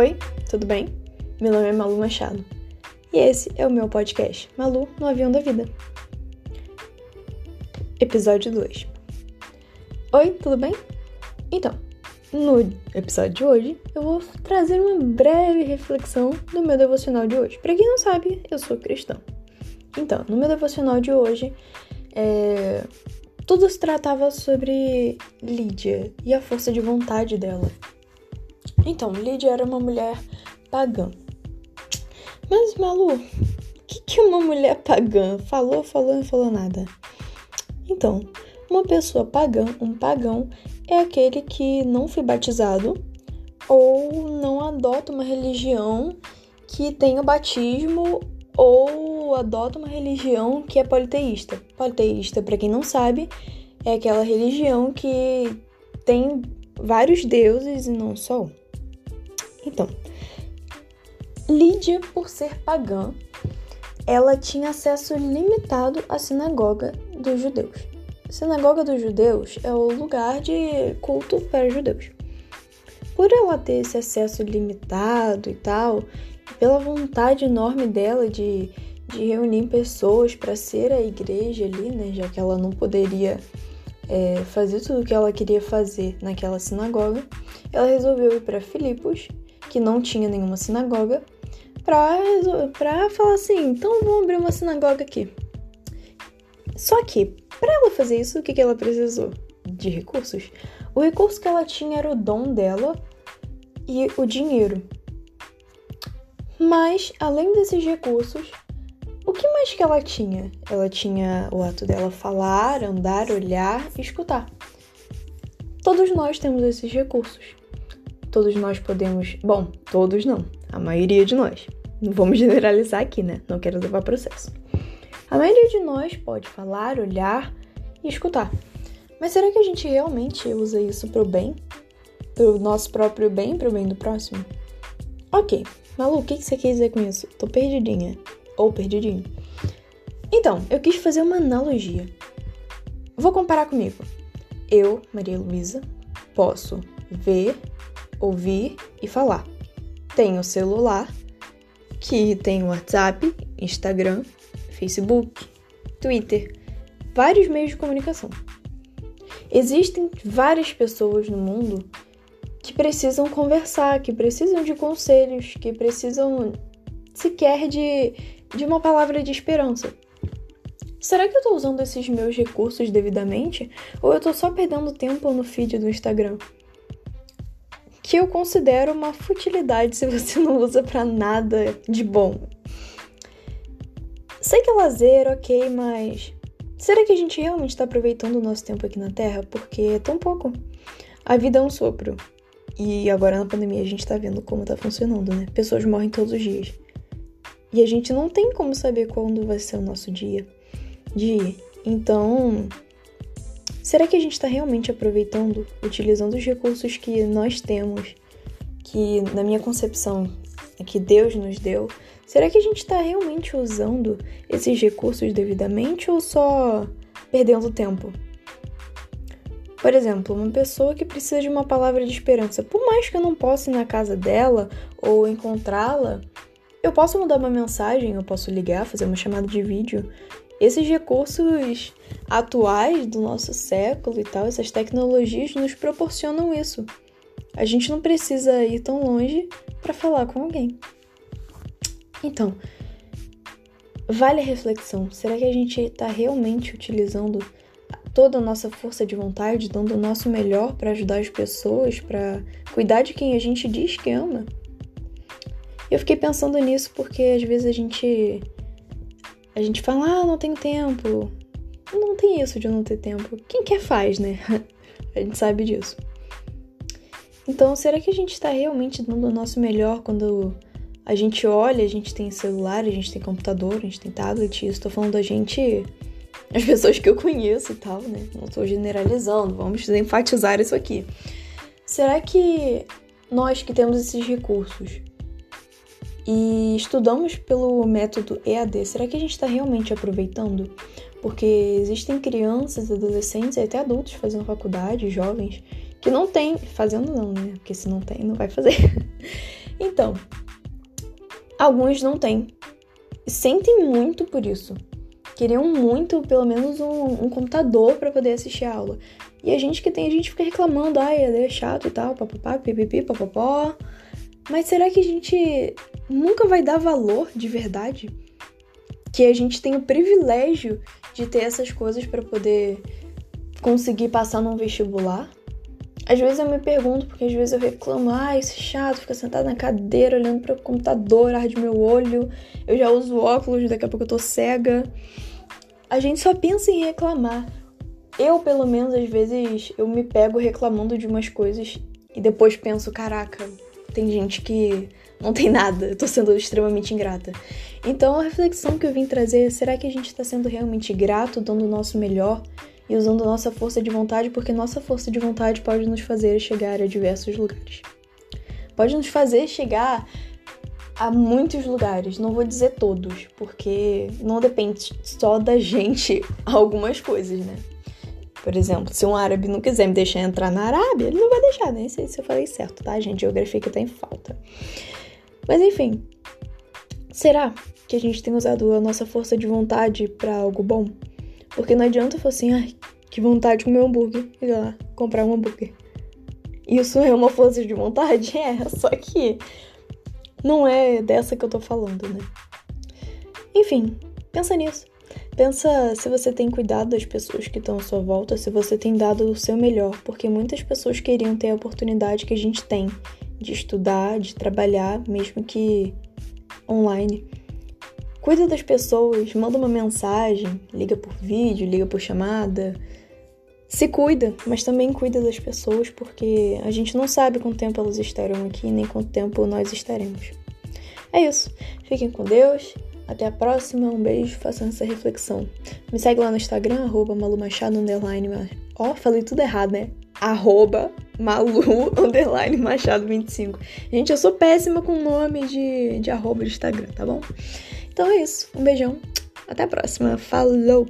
Oi, tudo bem? Meu nome é Malu Machado e esse é o meu podcast Malu no Avião da Vida. Episódio 2. Oi, tudo bem? Então, no episódio de hoje eu vou trazer uma breve reflexão do meu devocional de hoje. Para quem não sabe, eu sou cristão. Então, no meu devocional de hoje, é... tudo se tratava sobre Lídia e a força de vontade dela. Então, Lídia era uma mulher pagã. Mas, Malu, o que, que uma mulher pagã falou, falou e não falou nada? Então, uma pessoa pagã, um pagão, é aquele que não foi batizado ou não adota uma religião que tenha batismo ou adota uma religião que é politeísta. Politeísta, para quem não sabe, é aquela religião que tem vários deuses e não só um. Então, Lídia, por ser pagã, ela tinha acesso limitado à sinagoga dos judeus. A sinagoga dos judeus é o lugar de culto para judeus. Por ela ter esse acesso limitado e tal, pela vontade enorme dela de, de reunir pessoas para ser a igreja ali, né, já que ela não poderia é, fazer tudo o que ela queria fazer naquela sinagoga, ela resolveu ir para Filipos que não tinha nenhuma sinagoga, pra falar assim: então vamos abrir uma sinagoga aqui. Só que, para ela fazer isso, o que, que ela precisou? De recursos. O recurso que ela tinha era o dom dela e o dinheiro. Mas, além desses recursos, o que mais que ela tinha? Ela tinha o ato dela falar, andar, olhar e escutar. Todos nós temos esses recursos todos nós podemos. Bom, todos não, a maioria de nós. Não vamos generalizar aqui, né? Não quero levar processo. A maioria de nós pode falar, olhar e escutar. Mas será que a gente realmente usa isso pro bem? Pro nosso próprio bem, pro bem do próximo? Ok, Malu, o que você quer dizer com isso? Tô perdidinha. Ou perdidinho. Então, eu quis fazer uma analogia. Vou comparar comigo. Eu, Maria Luísa, posso ver ouvir e falar. Tem o celular, que tem WhatsApp, Instagram, Facebook, Twitter, vários meios de comunicação. Existem várias pessoas no mundo que precisam conversar, que precisam de conselhos, que precisam sequer de, de uma palavra de esperança. Será que eu estou usando esses meus recursos devidamente? Ou eu estou só perdendo tempo no feed do Instagram? Que eu considero uma futilidade se você não usa para nada de bom. Sei que é lazer, ok, mas será que a gente realmente está aproveitando o nosso tempo aqui na Terra? Porque é tão pouco. A vida é um sopro. E agora na pandemia a gente tá vendo como tá funcionando, né? Pessoas morrem todos os dias. E a gente não tem como saber quando vai ser o nosso dia de ir. Então, Será que a gente está realmente aproveitando, utilizando os recursos que nós temos, que na minha concepção é que Deus nos deu? Será que a gente está realmente usando esses recursos devidamente ou só perdendo tempo? Por exemplo, uma pessoa que precisa de uma palavra de esperança, por mais que eu não possa ir na casa dela ou encontrá-la, eu posso mandar uma mensagem, eu posso ligar, fazer uma chamada de vídeo esses recursos atuais do nosso século e tal, essas tecnologias nos proporcionam isso. A gente não precisa ir tão longe para falar com alguém. Então, vale a reflexão. Será que a gente está realmente utilizando toda a nossa força de vontade, dando o nosso melhor para ajudar as pessoas, para cuidar de quem a gente diz que ama? Eu fiquei pensando nisso porque às vezes a gente a gente fala, ah, não tenho tempo. Não tem isso de não ter tempo. Quem quer faz, né? a gente sabe disso. Então, será que a gente está realmente dando o nosso melhor quando a gente olha, a gente tem celular, a gente tem computador, a gente tem tablet? Isso, falando da gente, as pessoas que eu conheço e tal, né? Não tô generalizando, vamos enfatizar isso aqui. Será que nós que temos esses recursos, e estudamos pelo método EAD. Será que a gente está realmente aproveitando? Porque existem crianças, adolescentes e até adultos fazendo faculdade, jovens, que não tem, fazendo não, né? Porque se não tem, não vai fazer. Então, alguns não têm. Sentem muito por isso. Queriam muito, pelo menos, um, um computador para poder assistir a aula. E a gente que tem, a gente fica reclamando, ai, é chato e tal, papapá, pipipi, papapó. Mas será que a gente nunca vai dar valor de verdade? Que a gente tem o privilégio de ter essas coisas para poder conseguir passar num vestibular? Às vezes eu me pergunto, porque às vezes eu reclamo, ah, isso é chato, ficar sentado na cadeira olhando para o computador, arde meu olho, eu já uso óculos, daqui a pouco eu tô cega. A gente só pensa em reclamar. Eu, pelo menos, às vezes, eu me pego reclamando de umas coisas e depois penso, caraca, tem gente que não tem nada, eu tô sendo extremamente ingrata. Então a reflexão que eu vim trazer é: será que a gente está sendo realmente grato, dando o nosso melhor e usando nossa força de vontade? Porque nossa força de vontade pode nos fazer chegar a diversos lugares. Pode nos fazer chegar a muitos lugares, não vou dizer todos, porque não depende só da gente algumas coisas, né? Por exemplo, se um árabe não quiser me deixar entrar na Arábia, ele não vai deixar, nem sei se eu falei certo, tá, gente? Geografia que tá em falta. Mas enfim, será que a gente tem usado a nossa força de vontade para algo bom? Porque não adianta falar assim, ai, que vontade de comer um hambúrguer e lá comprar um hambúrguer. Isso é uma força de vontade? É, só que não é dessa que eu tô falando, né? Enfim, pensa nisso. Pensa se você tem cuidado das pessoas que estão à sua volta, se você tem dado o seu melhor, porque muitas pessoas queriam ter a oportunidade que a gente tem de estudar, de trabalhar, mesmo que online. Cuida das pessoas, manda uma mensagem, liga por vídeo, liga por chamada. Se cuida, mas também cuida das pessoas, porque a gente não sabe quanto tempo elas estarão aqui, nem quanto tempo nós estaremos. É isso. Fiquem com Deus até a próxima, um beijo, façam essa reflexão. Me segue lá no Instagram, arroba malumachado, underline, ó, oh, falei tudo errado, né? Arroba malu, underline, machado 25. Gente, eu sou péssima com nome de, de arroba de Instagram, tá bom? Então é isso, um beijão, até a próxima, falou!